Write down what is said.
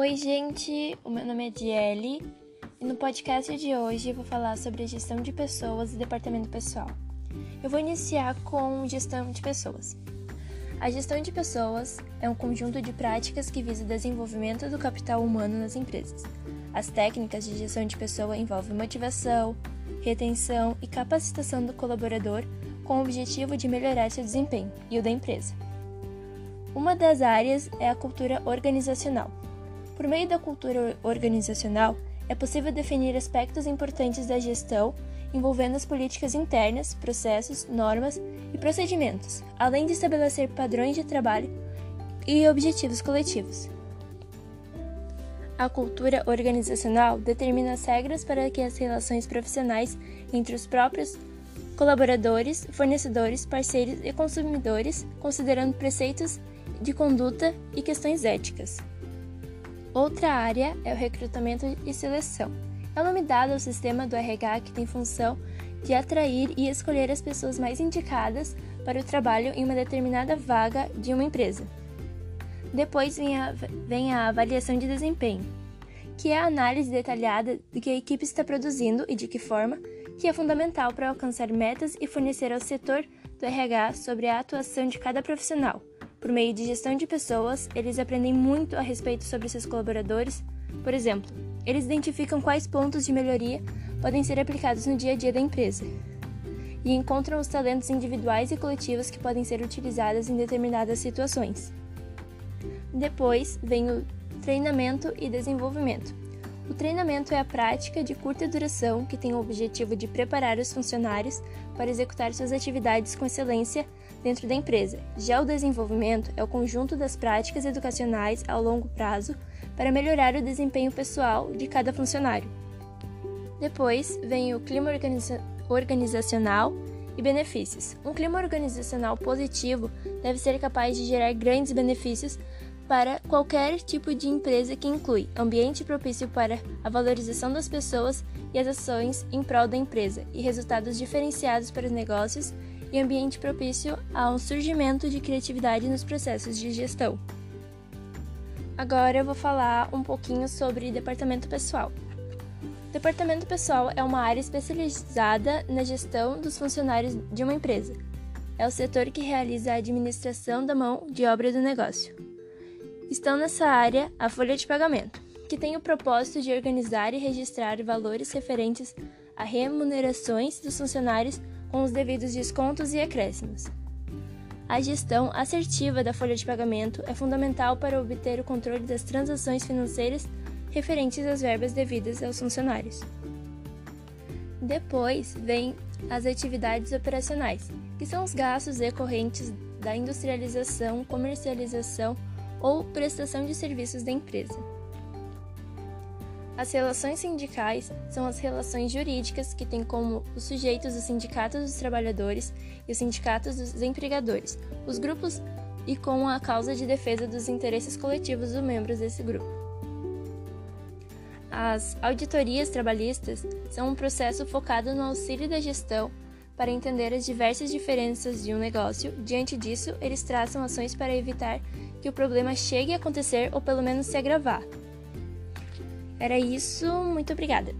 Oi, gente! O meu nome é Diele e no podcast de hoje eu vou falar sobre gestão de pessoas e departamento pessoal. Eu vou iniciar com gestão de pessoas. A gestão de pessoas é um conjunto de práticas que visa o desenvolvimento do capital humano nas empresas. As técnicas de gestão de pessoa envolvem motivação, retenção e capacitação do colaborador com o objetivo de melhorar seu desempenho e o da empresa. Uma das áreas é a cultura organizacional. Por meio da cultura organizacional, é possível definir aspectos importantes da gestão envolvendo as políticas internas, processos, normas e procedimentos, além de estabelecer padrões de trabalho e objetivos coletivos. A cultura organizacional determina as regras para que as relações profissionais entre os próprios colaboradores, fornecedores, parceiros e consumidores, considerando preceitos de conduta e questões éticas. Outra área é o recrutamento e seleção. É o nome dado ao sistema do RH que tem função de atrair e escolher as pessoas mais indicadas para o trabalho em uma determinada vaga de uma empresa. Depois vem a, vem a avaliação de desempenho, que é a análise detalhada do que a equipe está produzindo e de que forma, que é fundamental para alcançar metas e fornecer ao setor do RH sobre a atuação de cada profissional por meio de gestão de pessoas, eles aprendem muito a respeito sobre seus colaboradores. Por exemplo, eles identificam quais pontos de melhoria podem ser aplicados no dia a dia da empresa e encontram os talentos individuais e coletivos que podem ser utilizados em determinadas situações. Depois vem o treinamento e desenvolvimento. O treinamento é a prática de curta duração que tem o objetivo de preparar os funcionários para executar suas atividades com excelência dentro da empresa. Já o desenvolvimento é o conjunto das práticas educacionais ao longo prazo para melhorar o desempenho pessoal de cada funcionário. Depois vem o clima organiza organizacional e benefícios. Um clima organizacional positivo deve ser capaz de gerar grandes benefícios para qualquer tipo de empresa que inclui ambiente propício para a valorização das pessoas e as ações em prol da empresa e resultados diferenciados para os negócios e ambiente propício ao surgimento de criatividade nos processos de gestão. Agora eu vou falar um pouquinho sobre departamento pessoal. Departamento pessoal é uma área especializada na gestão dos funcionários de uma empresa. É o setor que realiza a administração da mão de obra do negócio. Estão nessa área a folha de pagamento, que tem o propósito de organizar e registrar valores referentes a remunerações dos funcionários com os devidos descontos e acréscimos. A gestão assertiva da folha de pagamento é fundamental para obter o controle das transações financeiras referentes às verbas devidas aos funcionários. Depois vem as atividades operacionais, que são os gastos decorrentes da industrialização, comercialização ou prestação de serviços da empresa. As relações sindicais são as relações jurídicas que têm como os sujeitos os sindicatos dos trabalhadores e os sindicatos dos empregadores, os grupos e com a causa de defesa dos interesses coletivos dos membros desse grupo. As auditorias trabalhistas são um processo focado no auxílio da gestão para entender as diversas diferenças de um negócio. Diante disso, eles traçam ações para evitar que o problema chegue a acontecer ou pelo menos se agravar. Era isso, muito obrigada.